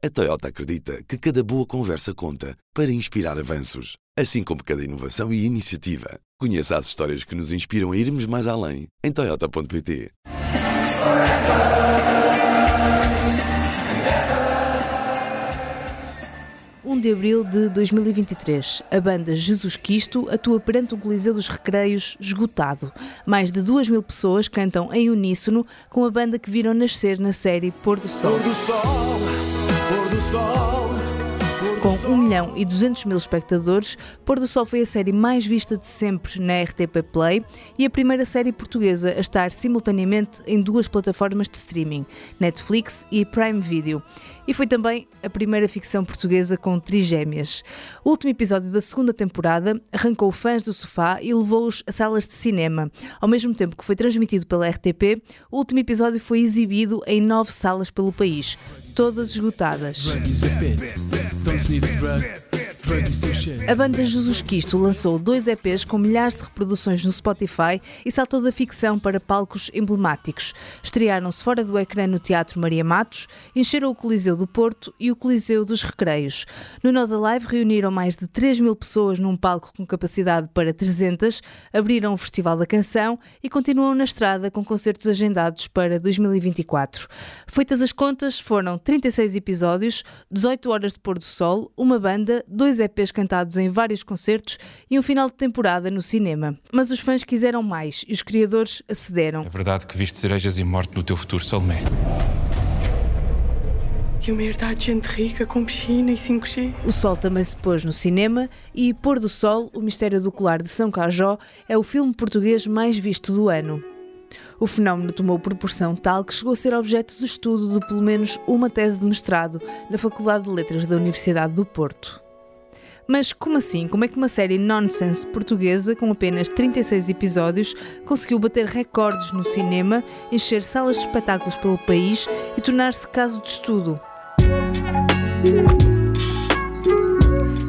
A Toyota acredita que cada boa conversa conta para inspirar avanços, assim como cada inovação e iniciativa. Conheça as histórias que nos inspiram a irmos mais além em Toyota.pt. 1 de abril de 2023, a banda Jesus Cristo atua perante o Coliseu dos Recreios esgotado. Mais de 2 mil pessoas cantam em uníssono com a banda que viram nascer na série Pôr do Sol. Pôr do sol, pôr do sol. Com 1 milhão e 200 mil espectadores, Pôr do Sol foi a série mais vista de sempre na RTP Play e a primeira série portuguesa a estar simultaneamente em duas plataformas de streaming, Netflix e Prime Video. E foi também a primeira ficção portuguesa com trigêmeas. O último episódio da segunda temporada arrancou fãs do sofá e levou-os a salas de cinema. Ao mesmo tempo que foi transmitido pela RTP, o último episódio foi exibido em nove salas pelo país, todas esgotadas. A banda Jesus Cristo lançou dois EPs com milhares de reproduções no Spotify e saltou da ficção para palcos emblemáticos. Estrearam-se fora do ecrã no Teatro Maria Matos, encheram o Coliseu do Porto e o Coliseu dos Recreios. No Nós Alive reuniram mais de 3 mil pessoas num palco com capacidade para 300, abriram o Festival da Canção e continuam na estrada com concertos agendados para 2024. Feitas as contas, foram 36 episódios, 18 horas de pôr do sol, uma banda, dois EPs cantados em vários concertos e um final de temporada no cinema. Mas os fãs quiseram mais e os criadores acederam. É verdade que viste cerejas e morte no teu futuro, Salomé. E uma herdade de gente rica com piscina e 5G. O Sol também se pôs no cinema e Pôr do Sol, o Mistério do Colar de São Cajó, é o filme português mais visto do ano. O fenómeno tomou proporção tal que chegou a ser objeto de estudo de pelo menos uma tese de mestrado na Faculdade de Letras da Universidade do Porto. Mas como assim? Como é que uma série nonsense portuguesa com apenas 36 episódios conseguiu bater recordes no cinema, encher salas de espetáculos pelo país e tornar-se caso de estudo?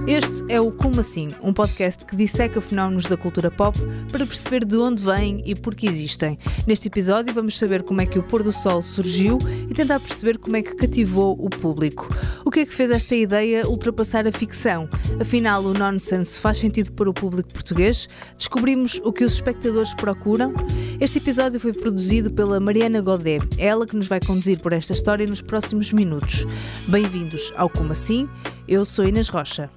Este é o Como Assim, um podcast que disseca fenómenos da cultura pop para perceber de onde vêm e por que existem. Neste episódio vamos saber como é que o pôr do sol surgiu e tentar perceber como é que cativou o público. O que é que fez esta ideia ultrapassar a ficção? Afinal, o nonsense faz sentido para o público português? Descobrimos o que os espectadores procuram? Este episódio foi produzido pela Mariana Godet. Ela que nos vai conduzir por esta história nos próximos minutos. Bem-vindos ao Como Assim? Eu sou Inês Rocha.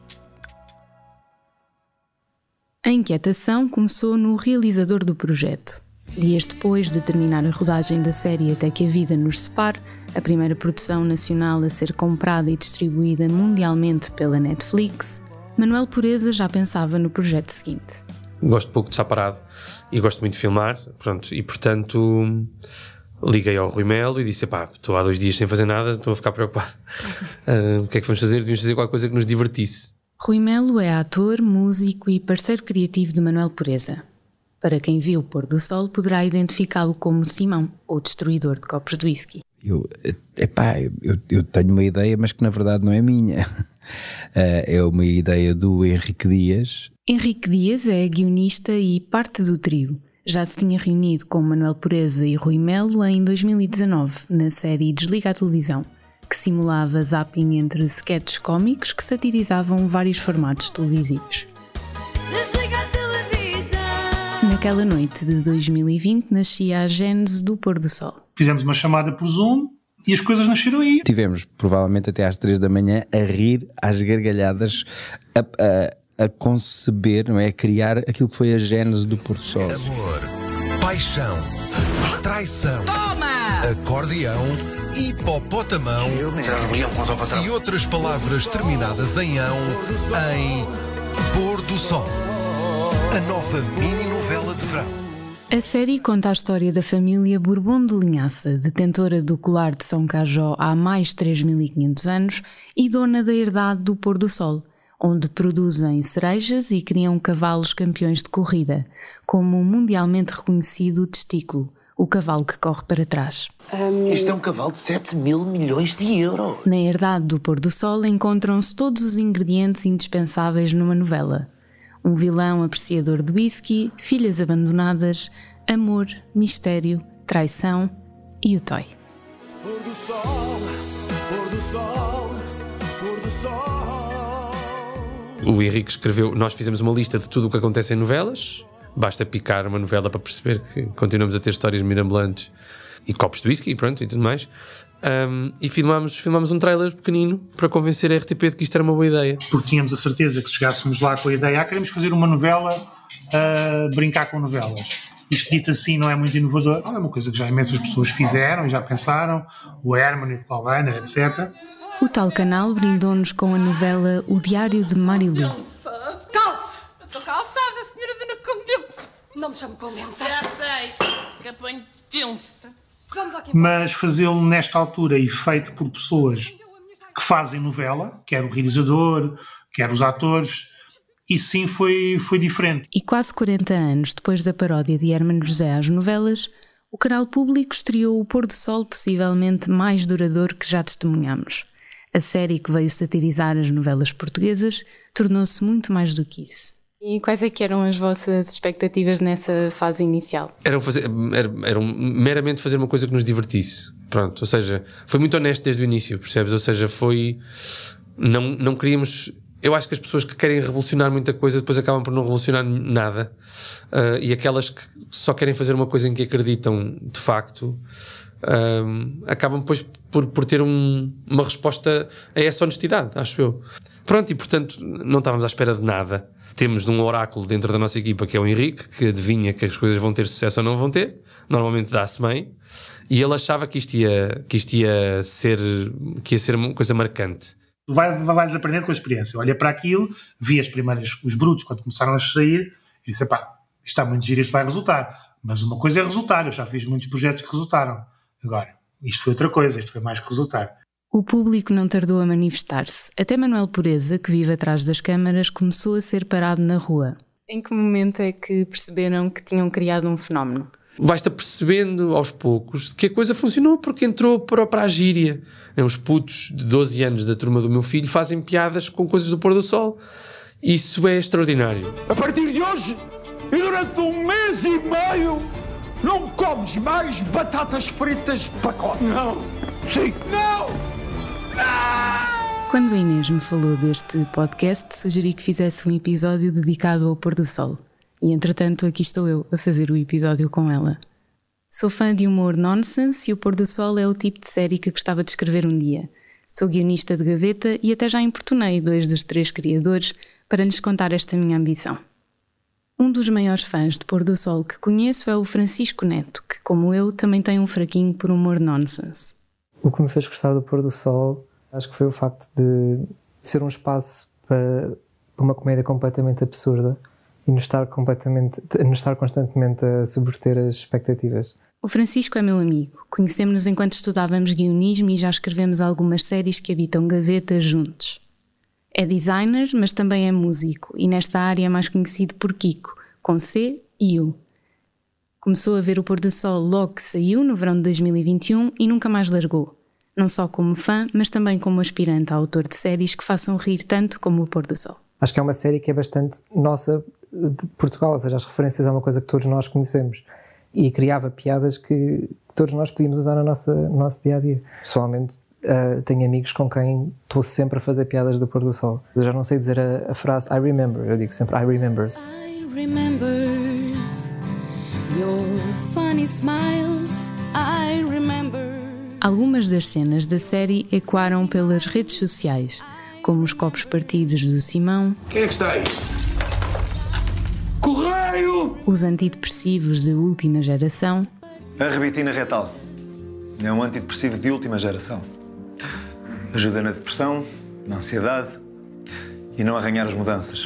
A inquietação começou no realizador do projeto. Dias depois de terminar a rodagem da série Até que a Vida nos Separe, a primeira produção nacional a ser comprada e distribuída mundialmente pela Netflix, Manuel Pureza já pensava no projeto seguinte. gosto pouco de estar parado e gosto muito de filmar, pronto, e portanto liguei ao Rui Melo e disse, estou há dois dias sem fazer nada, estou a ficar preocupado. Ah, o que é que vamos fazer? Devíamos fazer qualquer coisa que nos divertisse. Rui Melo é ator, músico e parceiro criativo de Manuel Pureza. Para quem viu o pôr do sol, poderá identificá-lo como Simão, ou destruidor de copos de whisky. Eu, epá, eu, eu tenho uma ideia, mas que na verdade não é minha. Eh, é uma ideia do Henrique Dias. Henrique Dias é guionista e parte do trio. Já se tinha reunido com Manuel Pureza e Rui Melo em 2019, na série Desliga a Televisão, que simulava zapping entre sketches cómicos que satirizavam vários formatos televisivos. Naquela noite de 2020 nascia a gênese do pôr do sol. Fizemos uma chamada por Zoom e as coisas nasceram aí. Tivemos provavelmente até às três da manhã a rir às gargalhadas, a, a, a conceber, não é? a criar aquilo que foi a gênese do Porto Sol. Amor, paixão, traição, acordeão, hipopotamão e outras palavras terminadas em ão em Pôr do Sol. A nova mini-novela de verão. A série conta a história da família Bourbon de Linhaça, detentora do colar de São Cajó há mais de 3.500 anos e dona da herdade do Pôr do Sol, onde produzem cerejas e criam cavalos campeões de corrida, como o mundialmente reconhecido testículo, o cavalo que corre para trás. Este é um cavalo de 7 mil milhões de euros. Na herdade do Pôr do Sol encontram-se todos os ingredientes indispensáveis numa novela. Um vilão apreciador de whisky, filhas abandonadas, amor, mistério, traição e o toy. Pôr do sol, pôr do sol. O Henrique escreveu, nós fizemos uma lista de tudo o que acontece em novelas. Basta picar uma novela para perceber que continuamos a ter histórias mirabolantes e copos de whisky e pronto e tudo mais. Um, e filmámos, filmámos um trailer pequenino para convencer a RTP de que isto era uma boa ideia. Porque tínhamos a certeza que chegássemos lá com a ideia, ah, queremos fazer uma novela, a brincar com novelas. Isto dito assim não é muito inovador, não é uma coisa que já imensas pessoas fizeram e já pensaram, o Herman, o Paul Banner, etc. O tal canal brindou-nos com a novela O Diário de Marilu. Não me chame Condensa. Já sei, que apanho tensa. Mas fazê-lo nesta altura e feito por pessoas que fazem novela, quer o realizador, quer os atores, isso sim foi, foi diferente. E quase 40 anos depois da paródia de Hermano José às novelas, o canal público estreou o pôr do sol possivelmente mais duradouro que já testemunhamos. A série que veio satirizar as novelas portuguesas tornou-se muito mais do que isso. E quais é que eram as vossas expectativas nessa fase inicial? Era, fazer, era, era um- meramente fazer uma coisa que nos divertisse. Pronto, ou seja, foi muito honesto desde o início, percebes? Ou seja, foi. Não, não queríamos. Eu acho que as pessoas que querem revolucionar muita coisa depois acabam por não revolucionar nada. Ah, e aquelas que só querem fazer uma coisa em que acreditam de facto. ahm, acabam depois por, por ter um- uma resposta a essa honestidade, acho eu. Pronto, e portanto não estávamos à espera de nada. Temos um oráculo dentro da nossa equipa que é o Henrique, que adivinha que as coisas vão ter sucesso ou não vão ter. Normalmente dá-se bem. E ele achava que isto ia, que isto ia ser, que ia ser uma coisa marcante. Tu vai, vais aprendendo com a experiência. Olha para aquilo, vi as primeiras, os brutos quando começaram a sair, e disse: pá, isto está muito giro, isto vai resultar. Mas uma coisa é resultar, eu já fiz muitos projetos que resultaram. Agora, isto foi outra coisa, isto foi mais que resultar. O público não tardou a manifestar-se. Até Manuel Pureza, que vive atrás das câmaras, começou a ser parado na rua. Em que momento é que perceberam que tinham criado um fenómeno? Vais-te apercebendo aos poucos que a coisa funcionou porque entrou para, para a gíria. Os putos de 12 anos da turma do meu filho fazem piadas com coisas do pôr do sol. Isso é extraordinário. A partir de hoje e durante um mês e meio, não comes mais batatas fritas de pacote. Não. Sim. Não. Quando a Inês me falou deste podcast, sugeri que fizesse um episódio dedicado ao pôr do sol. E entretanto, aqui estou eu a fazer o episódio com ela. Sou fã de humor nonsense e o pôr do sol é o tipo de série que gostava de escrever um dia. Sou guionista de gaveta e até já importunei dois dos três criadores para lhes contar esta minha ambição. Um dos maiores fãs de pôr do sol que conheço é o Francisco Neto, que, como eu, também tem um fraquinho por humor nonsense. O que me fez gostar do pôr do sol, acho que foi o facto de ser um espaço para uma comédia completamente absurda e nos estar completamente, nos estar constantemente a subverter as expectativas. O Francisco é meu amigo. Conhecemos-nos enquanto estudávamos guionismo e já escrevemos algumas séries que habitam gavetas juntos. É designer, mas também é músico e nesta área é mais conhecido por Kiko, com C e U. Começou a ver o pôr do sol logo que saiu, no verão de 2021, e nunca mais largou. Não só como fã, mas também como aspirante a autor de séries que façam rir tanto como o pôr do sol. Acho que é uma série que é bastante nossa de Portugal, ou seja, as referências é uma coisa que todos nós conhecemos e criava piadas que todos nós podíamos usar no nosso, no nosso dia a dia. Pessoalmente, uh, tenho amigos com quem estou sempre a fazer piadas do pôr do sol. Eu já não sei dizer a, a frase I remember, eu digo sempre I remembers. I remembers Algumas das cenas da série ecoaram pelas redes sociais, como os copos partidos do Simão, Quem é que está aí? Correio! os antidepressivos de última geração A rebitina retal é um antidepressivo de última geração. Ajuda na depressão, na ansiedade e não arranhar as mudanças.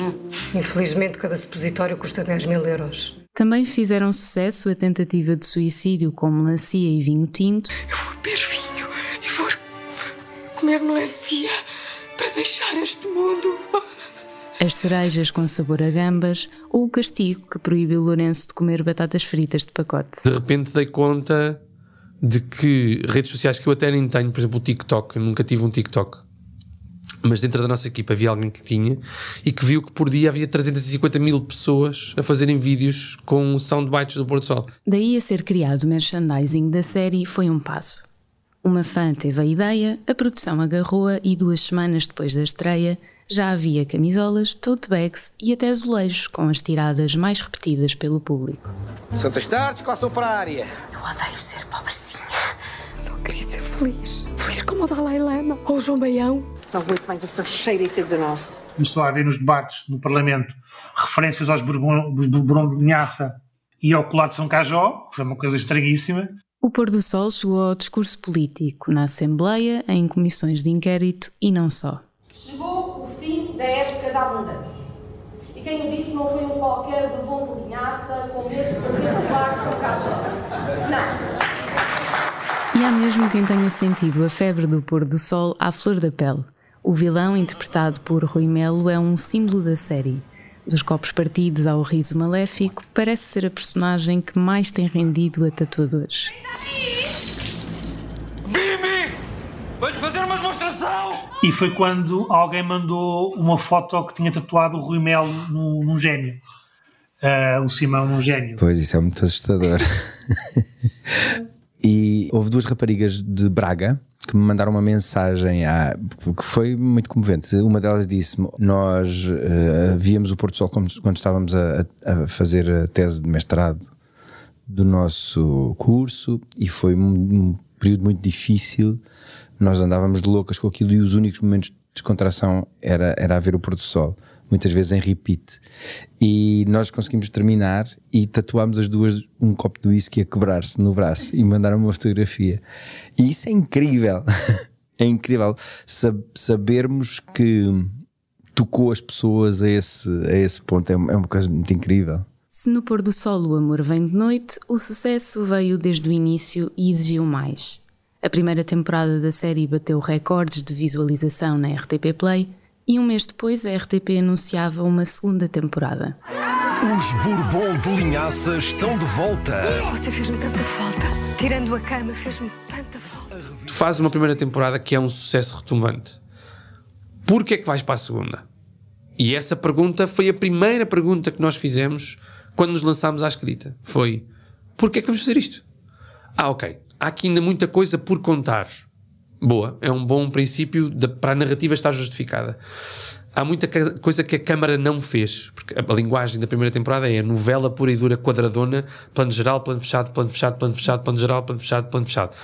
Infelizmente, cada supositório custa 10 mil euros. Também fizeram sucesso a tentativa de suicídio com melancia e vinho tinto, beber vinho e vou comer melancia para deixar este mundo. as cerejas com sabor a gambas ou o castigo que proibiu Lourenço de comer batatas fritas de pacote. De repente dei conta de que redes sociais que eu até nem tenho, por exemplo, o TikTok, eu nunca tive um TikTok. Mas dentro da nossa equipa havia alguém que tinha e que viu que por dia havia 350 mil pessoas a fazerem vídeos com soundbites do Porto Sol. Daí a ser criado o merchandising da série foi um passo. Uma fã teve a ideia, a produção agarrou-a e duas semanas depois da estreia já havia camisolas, tote bags e até azulejos com as tiradas mais repetidas pelo público. Santas tardes, classe operária. Eu odeio ser pobrecinha. Só queria ser feliz. Feliz como o Dalai Lama ou o João Baião. Não aguento mais essa cheira e C19. Começou a haver nos debates no Parlamento referências aos Bourbon, de Linhaça e ao colar de São Cajó, que foi uma coisa estranhíssima. O pôr do sol chegou ao discurso político na Assembleia, em comissões de inquérito e não só. Chegou o fim da época da abundância. E quem o disse não foi um qualquer bourbon de linhaça com medo de perder o lar de São Cajó. Não. E há mesmo quem tenha sentido a febre do pôr do sol à flor da pele. O vilão, interpretado por Rui Melo, é um símbolo da série. Dos copos partidos ao riso maléfico, parece ser a personagem que mais tem rendido a tatuadores. Bimbi! Vou-lhe fazer uma demonstração! E foi quando alguém mandou uma foto que tinha tatuado o Rui Melo num, num gênio. Uh, o Simão num gênio. Pois, isso é muito assustador. e houve duas raparigas de Braga que me mandaram uma mensagem à, que foi muito comovente. Uma delas disse-me: Nós uh, víamos o Porto Sol quando, estávamos a, a, fazer a tese de mestrado do nosso curso e foi um, um período muito difícil. Nós andávamos de loucas com aquilo e os únicos momentos de descontração era, era a ver o Porto Sol muitas vezes em repeat. E nós conseguimos terminar e tatuámos as duas um copo de whisky a quebrar-se no braço e mandaram uma fotografia. E isso é incrível. é incrível sabermos que tocou as pessoas a esse, a esse ponto. É, é uma coisa muito incrível. Se no pôr do sol o amor vem de noite, o sucesso veio desde o início e exigiu mais. A primeira temporada da série bateu recordes de visualização na RTP Play e um mês depois a RTP anunciava uma segunda temporada. Os Bourbon de Linhaça estão de volta. Você fez-me tanta falta. Tirando a cama, fez-me tanta falta. Tu fazes uma primeira temporada que é um sucesso retumbante. Por que é que vais para a segunda? E essa pergunta foi a primeira pergunta que nós fizemos quando nos lançámos à escrita. Foi, por que é que vamos fazer isto? Ah, ok. Há aqui ainda muita coisa por contar boa, é um bom princípio de, para a narrativa estar justificada. Há muita coisa que a Câmara não fez, porque a, linguagem da primeira temporada é novela pura e dura quadradona, plano geral, plano fechado, plano fechado, plano fechado, plano geral, plano fechado, plano fechado.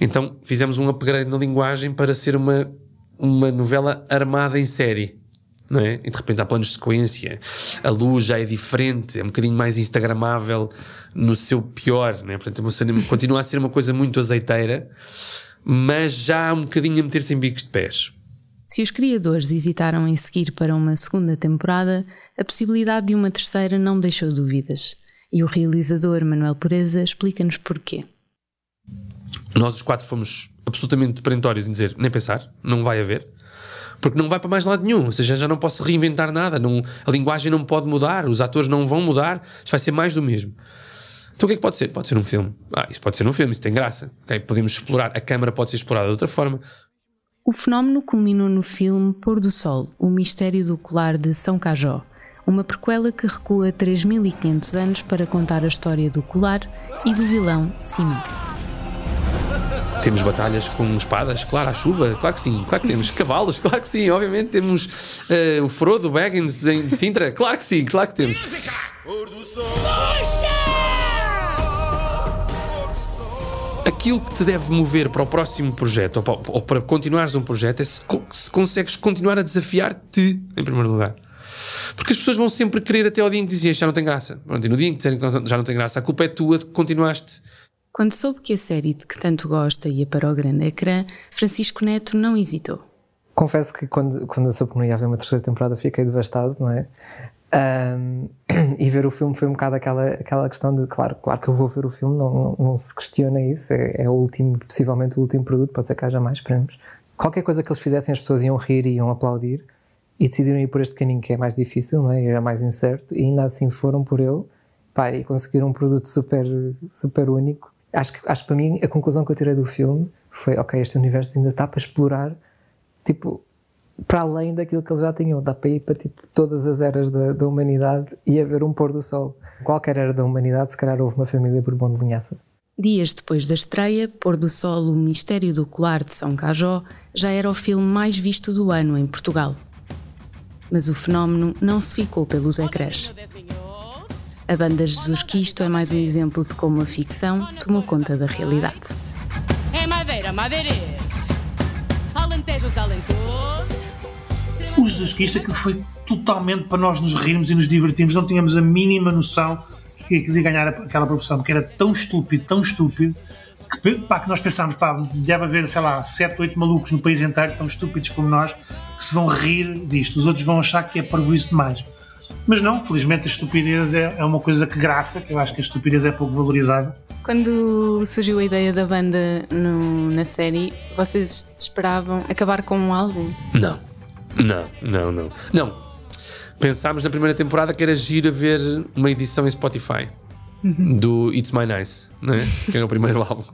Então fizemos um upgrade na linguagem para ser uma, uma novela armada em série. Não é? E de repente há planos de sequência, a luz já é diferente, é um bocadinho mais instagramável no seu pior, não é? Portanto, é continua a ser uma coisa muito azeiteira, mas já há um bocadinho a meter-se em bicos de pés. Se os criadores hesitaram em seguir para uma segunda temporada, a possibilidade de uma terceira não deixou dúvidas. E o realizador Manuel Pureza explica-nos porquê. Nós os quatro fomos absolutamente perentórios em dizer nem pensar, não vai haver. Porque não vai para mais lado nenhum, ou seja, já não posso reinventar nada, não, a linguagem não pode mudar, os atores não vão mudar, isto vai ser mais do mesmo. Então o que é que pode ser? Pode ser um filme. Ah, isso pode ser um filme, isso tem graça. Okay? Podemos explorar, a câmara pode ser explorada de outra forma. O fenómeno culminou no filme Pôr do Sol, o mistério do colar de São Cajó, uma prequela que recua 3500 anos para contar a história do colar e do vilão Simão. Temos batalhas com espadas, claro, à chuva, claro que sim, claro que temos cavalos, claro que sim, obviamente temos uh, o Frodo Baggins em Sintra, claro que sim, claro que temos. Aquilo que te deve mover para o próximo projeto ou para, ou para continuares um projeto é se, se consegues continuar a desafiar-te, em primeiro lugar. Porque as pessoas vão sempre querer até ao dia em que dizem já não tem graça. Pronto, e no dia em que dizem que já não tem graça, a culpa é tua de que continuaste. Quando soube que a série de que tanto gosta ia para o grande ecrã, Francisco Neto não hesitou. Confesso que quando, quando eu soube que não ia haver uma terceira temporada fiquei devastado, não é? Um, e ver o filme foi um bocado aquela, aquela questão de, claro, claro que eu vou ver o filme, não, não, não se questiona isso, é, é, o último, possivelmente o último produto, pode ser que haja mais prémios. Qualquer coisa que eles fizessem, as pessoas iam rir e iam aplaudir e decidiram ir por este caminho que é mais difícil, não é? era mais incerto, e ainda assim foram por ele pá, e conseguiram um produto super, super único. Acho que, acho que para mim a conclusão que eu tirei do filme foi: ok, este universo ainda está para explorar, tipo, para além daquilo que eles já tinham. Dá para ir para tipo, todas as eras da, da humanidade e haver um pôr do sol. Qualquer era da humanidade, se calhar houve uma família Bourbon de linhaça. Dias depois da estreia, Pôr do Sol, O Mistério do Colar de São Cajó já era o filme mais visto do ano em Portugal. Mas o fenómeno não se ficou pelos ecrãs. A banda Jesus Cristo é mais um exemplo de como a ficção tomou conta da realidade. É madeira, madeirense. Alentejos, alentosos. Jesus Cristo aquilo foi totalmente para nós nos rirmos e nos divertirmos, não tínhamos a mínima noção que queria ganhar aquela produção, porque era tão estúpido, tão estúpido, que, pá, que nós pensámos, pá, deve haver, sei lá, 7, 8 malucos no país inteiro tão estúpidos como nós que se vão rir disto, os outros vão achar que é parvoíce demais. Mas não, felizmente a estupidez é, é uma coisa que graça, que eu acho que a estupidez é pouco valorizada. Quando surgiu a ideia da banda no- na série, vocês esperavam acabar com um álbum? Não, não, não, não. Não. Pensámos na primeira temporada que era giro ver uma edição em Spotify do It's My Nice, não é? que era o primeiro álbum.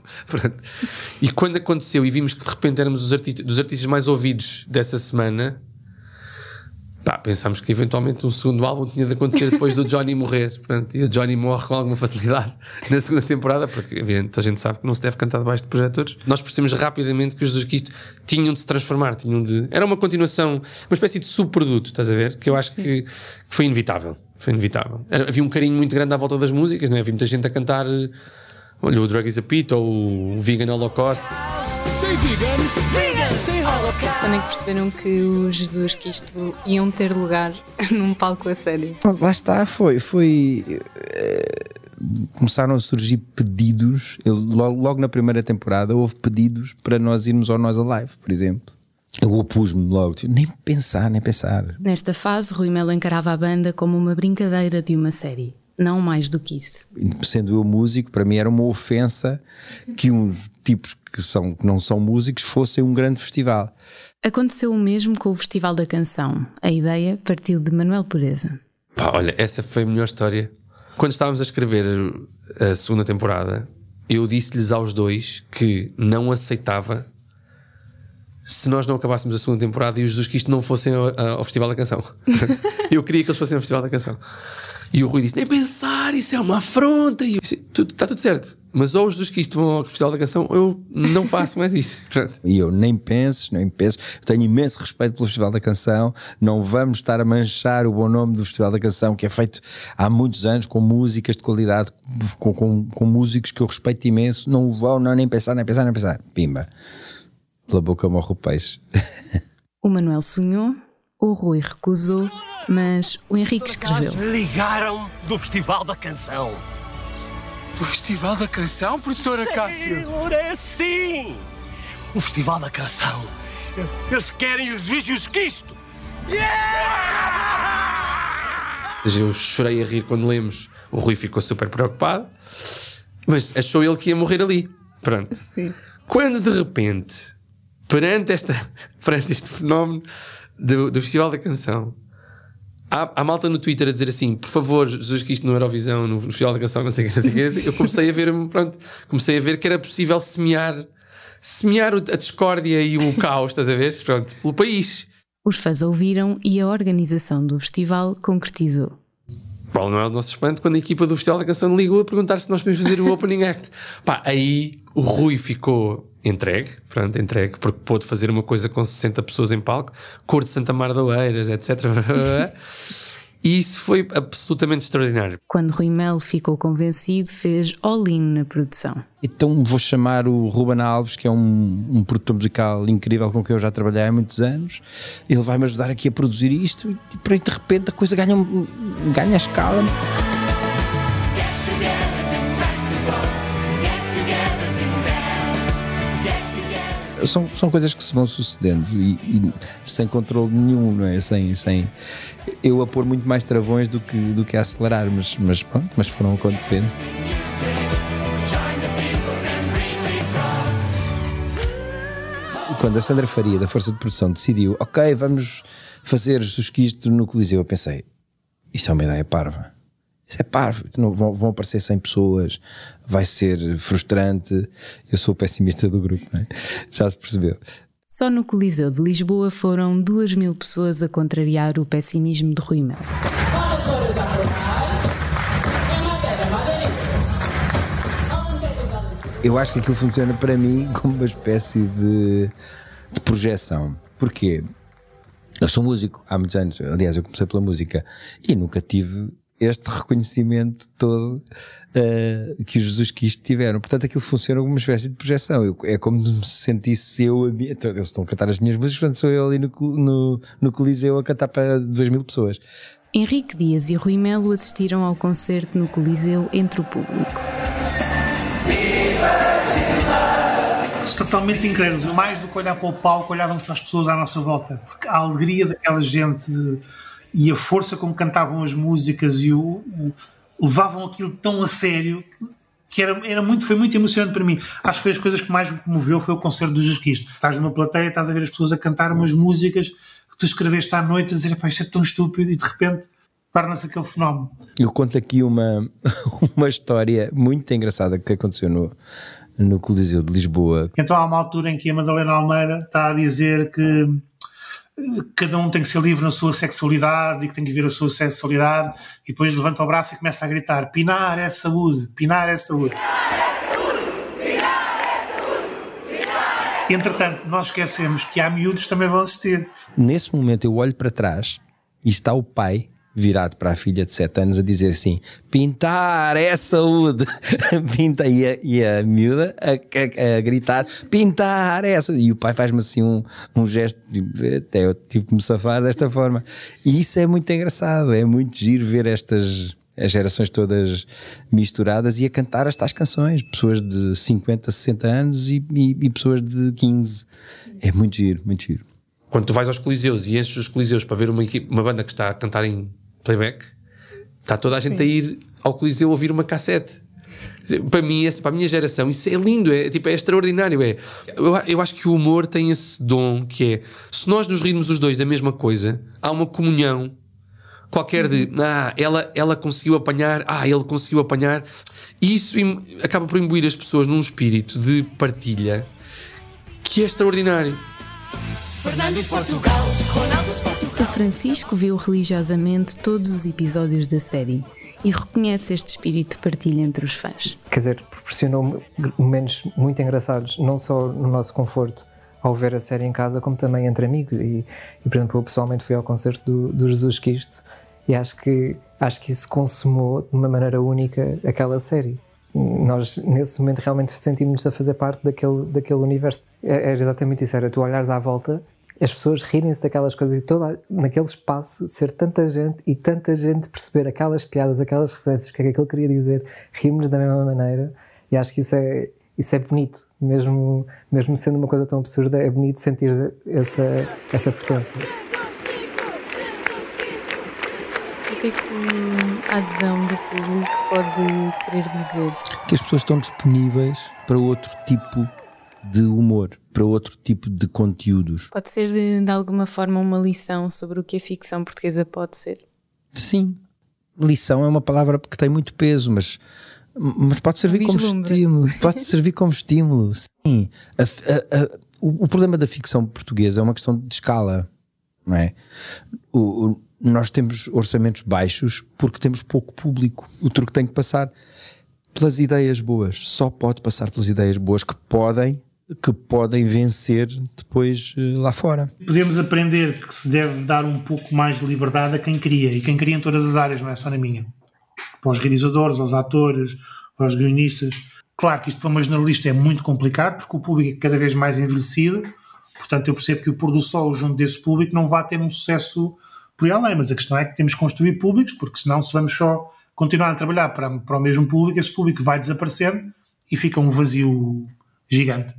E quando aconteceu e vimos que de repente éramos os arti- dos artistas mais ouvidos dessa semana, pá, pensámos que eventualmente um segundo álbum tinha de acontecer depois do Johnny morrer. Pronto, e o Johnny morre com alguma facilidade na segunda temporada, porque evidente, a gente sabe que não se deve cantar debaixo de projetores. Nós percebemos rapidamente que os Jesus Cristo tinham de se transformar, tinham de. Era uma continuação, uma espécie de subproduto, estás a ver? Que eu acho que, que foi inevitável. Foi inevitável. Era- havia um carinho muito grande à volta das músicas, não é? Havia muita gente a cantar. Olha, o Drug is a Pit ou o Vegan Holocaust. Say vegan. Vegan. Say holocaust. Quando é que perceberam que o Jesus Cristo iam ter lugar num palco a sério? Lá está, foi. foi eh, começaram a surgir pedidos. Eu, logo, logo na primeira temporada houve pedidos para nós irmos ao Nós Alive, por exemplo. Eu opus-me logo, tipo, nem pensar, nem pensar. Nesta fase, Rui Melo encarava a banda como uma brincadeira de uma série, não mais do que isso. Sendo eu músico, para mim era uma ofensa que uns tipos que, são, que não são músicos fossem um grande festival. Aconteceu o mesmo com o Festival da Canção. A ideia partiu de Manuel Pureza. Pá, olha, essa foi a melhor história. Quando estávamos a escrever a segunda temporada, eu disse-lhes aos dois que não aceitava se nós não acabássemos a segunda temporada e os Jesus Cristo não fossem ao, ao Festival da Canção. eu queria que eles fossem ao Festival da Canção. E o Rui disse: Nem pensar, isso é uma afronta. E eu disse: "Tudo- Está tudo certo, mas ou os Jesus Cristo vão ao Festival da Canção, eu não faço mais isto. E eu nem penses, nem penses. Eu tenho imenso respeito pelo Festival da Canção. Não vamos estar a manchar o bom nome do Festival da Canção, que é feito há muitos anos com músicas de qualidade, com, com, com músicos que eu respeito imenso. Não vão, não, nem pensar, nem pensar, nem pensar. Pimba. Pela boca morre o peixe. O Manuel sonhou, o Rui recusou, mas o Henrique escreveu. Ligaram do Festival da Canção. Do Festival da Canção, produtora Cássio? É sim! O Festival da Canção. Eles querem os Jesus Cristo. Eu chorei a rir quando lemos. O Rui ficou super preocupado, mas achou ele que ia morrer ali. Pronto. Quando de repente, perante, esta, perante este fenómeno do, do Festival da Canção, há, há malta no Twitter a dizer assim: por favor, Jesus Cristo no Eurovisão, no Festival da Canção, não sei o que, não sei o que. não sei o quê", Eu comecei a ver, pronto, comecei a ver que era possível semear, semear a discórdia e o caos, estás a ver? Pronto, pelo país. Os fãs ouviram e a organização do festival concretizou. Qual não é o nosso espanto quando a equipa do Festival da Canção ligou a perguntar se nós podemos fazer o Opening Act. Pá, aí o Rui ficou entregue, pronto, entregue, porque pôde fazer uma coisa com 60 pessoas em palco, cor de Santa Mar da Oeiras, etc. E isso foi absolutamente extraordinário. Quando Rui Melo ficou convencido, fez all-in na produção. Então vou chamar o Ruben Alves, que é um, um produtor musical incrível com quem eu já trabalhei há muitos anos. Ele vai me ajudar aqui a produzir isto e de repente a coisa ganha, ganha escala. São, são coisas que se vão sucedendo e, e sem controle nenhum, não é? Sem, sem eu a pôr muito mais travões do que, do que a acelerar, mas, mas pronto, mas foram acontecendo. quando a Sandra Faria, da Força de Produção, decidiu, ok, vamos fazer Susquisto no Coliseu, eu pensei, isto é uma ideia parva. Isso é parvo, não, vão, vão aparecer 100 pessoas, vai ser frustrante. Eu sou o pessimista do grupo, não é? já se percebeu. Só no Coliseu de Lisboa foram duas mil pessoas a contrariar o pessimismo de Rui Melo. Eu acho que aquilo funciona para mim como uma espécie de, de projeção. Porquê? Eu sou músico há muitos anos. Aliás, eu comecei pela música e nunca tive este reconhecimento todo uh, que os Jesus Cristo tiveram. Portanto, aquilo funciona como uma espécie de projeção. Eu, é como se sentisse eu a mim. Então, eles estão a cantar as minhas músicas, portanto, sou eu ali no, no, no Coliseu a cantar para 2 mil pessoas. Henrique Dias e Rui Melo assistiram ao concerto no Coliseu entre o público. Totalmente incríveis. Mais do que olhar para o palco, olhávamos para as pessoas à nossa volta. Porque a alegria daquela gente e a força como cantavam as músicas e o, o levavam aquilo tão a sério que era, era muito, foi muito emocionante para mim. Acho que foi as coisas que mais me comoveu foi o concerto do Jesus Cristo. Estás numa plateia, estás a ver as pessoas a cantar umas músicas que tu escreveste à noite a dizer, isto é tão estúpido e de repente torna-se aquele fenómeno. Eu conto aqui uma, uma história muito engraçada que aconteceu no, no Coliseu de Lisboa. Então há uma altura em que a Madalena Almeida está a dizer que cada um tem que ser livre na sua sexualidade e que tem que ver a sua sexualidade e depois levanta o braço e começa a gritar Pinar é saúde, Pinar é saúde. Entretanto, nós esquecemos que há miúdos também vão assistir. Nesse momento eu olho para trás e está o pai virado para a filha de 7 anos a dizer assim: pintar é saúde. Pinta, e a, e a miúda a, a, a, gritar: pintar é saúde. E o pai faz-me assim um, um gesto, até eu tive que me safar desta forma. E isso é muito engraçado, é muito giro ver estas. As gerações todas misturadas e a cantar estas canções, pessoas de 50, 60 anos e, e, e pessoas de 15. É muito giro, muito giro. Quando tu vais aos coliseus e enches os coliseus para ver uma, equipe, uma banda que está a cantar em playback, está toda a gente Sim. a ir ao Coliseu ouvir uma cassete. Para mim, para a minha geração, isso é lindo, é, tipo, é extraordinário. É. Eu, eu acho que o humor tem esse dom que é se nós nos rirmos os dois da mesma coisa, há uma comunhão qualquer de uhum. ah, ela, ela conseguiu apanhar, ah, ele conseguiu apanhar. E isso acaba por imbuir as pessoas num espírito de partilha que é extraordinário. Fernandes Portugal, Ronaldo Portugal. Francisco viu religiosamente todos os episódios da série e reconhece este espírito de partilha entre os fãs. Quer dizer, proporcionou momentos muito engraçados, não só no nosso conforto ao ver a série em casa, como também entre amigos. E, e por exemplo, eu pessoalmente fui ao concerto do, do Jesus Cristo e acho que, acho que isso consumou de uma maneira única aquela série nós nesse momento realmente sentimos-nos a fazer parte daquele, daquele universo. É, era exatamente isso, era tu olhares à volta as pessoas rirem-se daquelas coisas e toda, naquele espaço ser tanta gente e tanta gente perceber aquelas piadas, aquelas referências, o que é que aquilo queria dizer, rimos da mesma maneira e acho que isso é, isso é bonito, mesmo, mesmo sendo uma coisa tão absurda, é bonito sentir essa, essa pertença. O que é que a adesão do público pode querer dizer? Que as pessoas estão disponíveis para outro tipo de humor, para outro tipo de conteúdos. Pode ser de, de alguma forma uma lição sobre o que a ficção portuguesa pode ser? Sim. Lição é uma palavra que tem muito peso, mas, mas pode servir como estímulo. Pode servir como estímulo, sim. A, a, a, o, o, problema da ficção portuguesa é uma questão de escala, não é? O, o, nós temos orçamentos baixos porque temos pouco público. O truque tem que passar pelas ideias boas. Só pode passar pelas ideias boas que podem que podem vencer depois eh, lá fora. Podemos aprender que se deve dar um pouco mais de liberdade a quem cria, e quem cria em todas as áreas, não é só na minha. Para os realizadores, aos atores, aos guionistas. Claro que isto para uma jornalista é muito complicado, porque o público é cada vez mais envelhecido, portanto eu percebo que o pôr do sol junto desse público não vai ter um sucesso por aí além, mas a questão é que temos que construir públicos, porque senão se vamos só continuar a trabalhar para, para o mesmo público, esse público vai desaparecendo e fica um vazio gigante.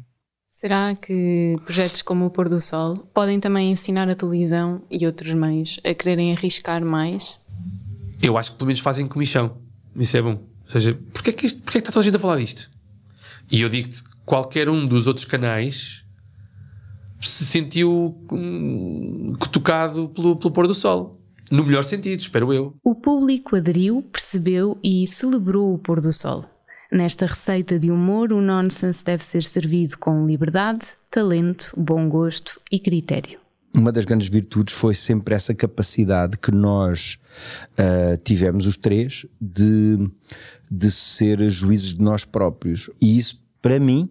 Será que projetos como o Pôr do Sol podem também ensinar a televisão e outros meios a quererem arriscar mais? Eu acho que pelo menos fazem comissão. Isso é bom. Ou seja, porquê é que, isto, porquê é que está toda a gente a falar disto? E eu digo-te, qualquer um dos outros canais se sentiu hum, tocado pelo, pelo pôr do sol. No melhor sentido, espero eu. O público aderiu, percebeu e celebrou o pôr do sol. Nesta receita de humor, o nonsense deve ser servido com liberdade, talento, bom gosto e critério. Uma das grandes virtudes foi sempre essa capacidade que nós uh, tivemos, os três, de, de ser juízes de nós próprios. E isso para mim,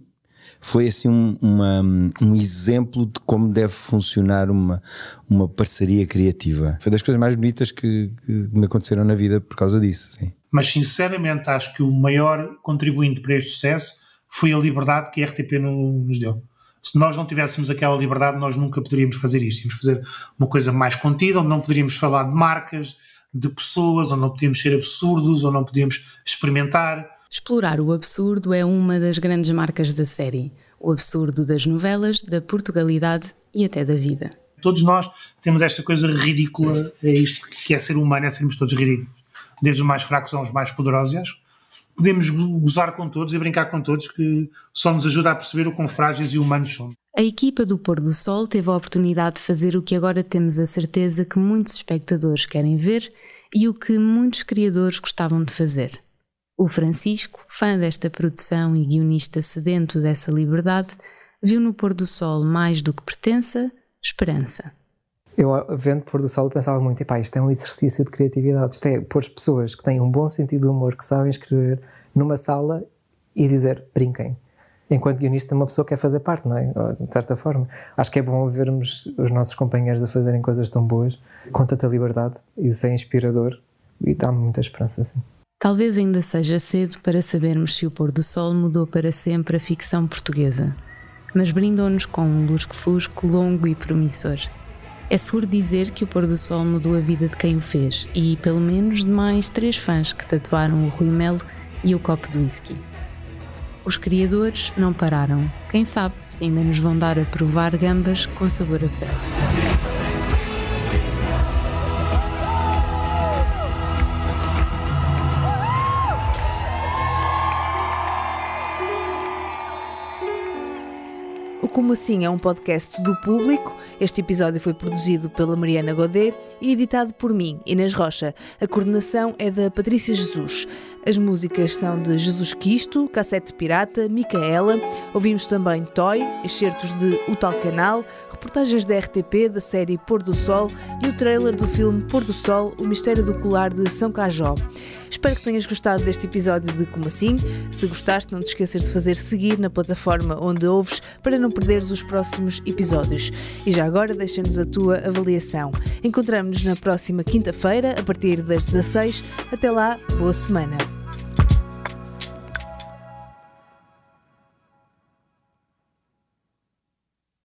foi assim um, uma, um exemplo de como deve funcionar uma, uma parceria criativa. Foi das coisas mais bonitas que, que me aconteceram na vida por causa disso. Sim. Mas sinceramente acho que o maior contribuinte para este sucesso foi a liberdade que a RTP nos deu. Se nós não tivéssemos aquela liberdade, nós nunca poderíamos fazer isto. Íamos fazer uma coisa mais contida, onde não poderíamos falar de marcas, de pessoas, onde não podíamos ser absurdos, ou não podíamos experimentar. Explorar o absurdo é uma das grandes marcas da série. O absurdo das novelas, da Portugalidade e até da vida. Todos nós temos esta coisa ridícula, é isto que é ser humano, é sermos todos ridículos. Desde os mais fracos aos mais poderosos. Podemos gozar com todos e brincar com todos, que só nos ajuda a perceber o quão frágeis e humanos somos. A equipa do Pôr do Sol teve a oportunidade de fazer o que agora temos a certeza que muitos espectadores querem ver e o que muitos criadores gostavam de fazer. O Francisco, fã desta produção e guionista sedento dessa liberdade, viu no pôr do sol mais do que pertença, esperança. Eu, vendo pôr do sol, pensava muito: epá, isto é um exercício de criatividade. Isto é pôr pessoas que têm um bom sentido de humor, que sabem escrever, numa sala e dizer brinquem. Enquanto guionista, uma pessoa quer fazer parte, não é? De certa forma. Acho que é bom vermos os nossos companheiros a fazerem coisas tão boas, com tanta liberdade, isso é inspirador e dá-me muita esperança, assim. Talvez ainda seja cedo para sabermos se o pôr do sol mudou para sempre a ficção portuguesa, mas brindou-nos com um lusco-fusco longo e promissor. É seguro dizer que o pôr do sol mudou a vida de quem o fez e pelo menos de mais três fãs que tatuaram o Rui Melo e o copo de whisky. Os criadores não pararam. Quem sabe se ainda nos vão dar a provar gambas com sabor a céu. Como Assim é um podcast do público. Este episódio foi produzido pela Mariana Godet e editado por mim, Inês Rocha. A coordenação é da Patrícia Jesus. As músicas são de Jesus Quisto, Cassete Pirata, Micaela. Ouvimos também Toy, excertos de O Tal Canal, reportagens da RTP da série Pôr do Sol e o trailer do filme Pôr do Sol, O Mistério do Colar de São Cajó. Espero que tenhas gostado deste episódio de Como Assim. Se gostaste, não te esqueças de fazer seguir na plataforma onde ouves para não perderes os próximos episódios. E já agora deixa-nos a tua avaliação. Encontramos-nos na próxima quinta-feira, a partir das 16. Até lá, boa semana.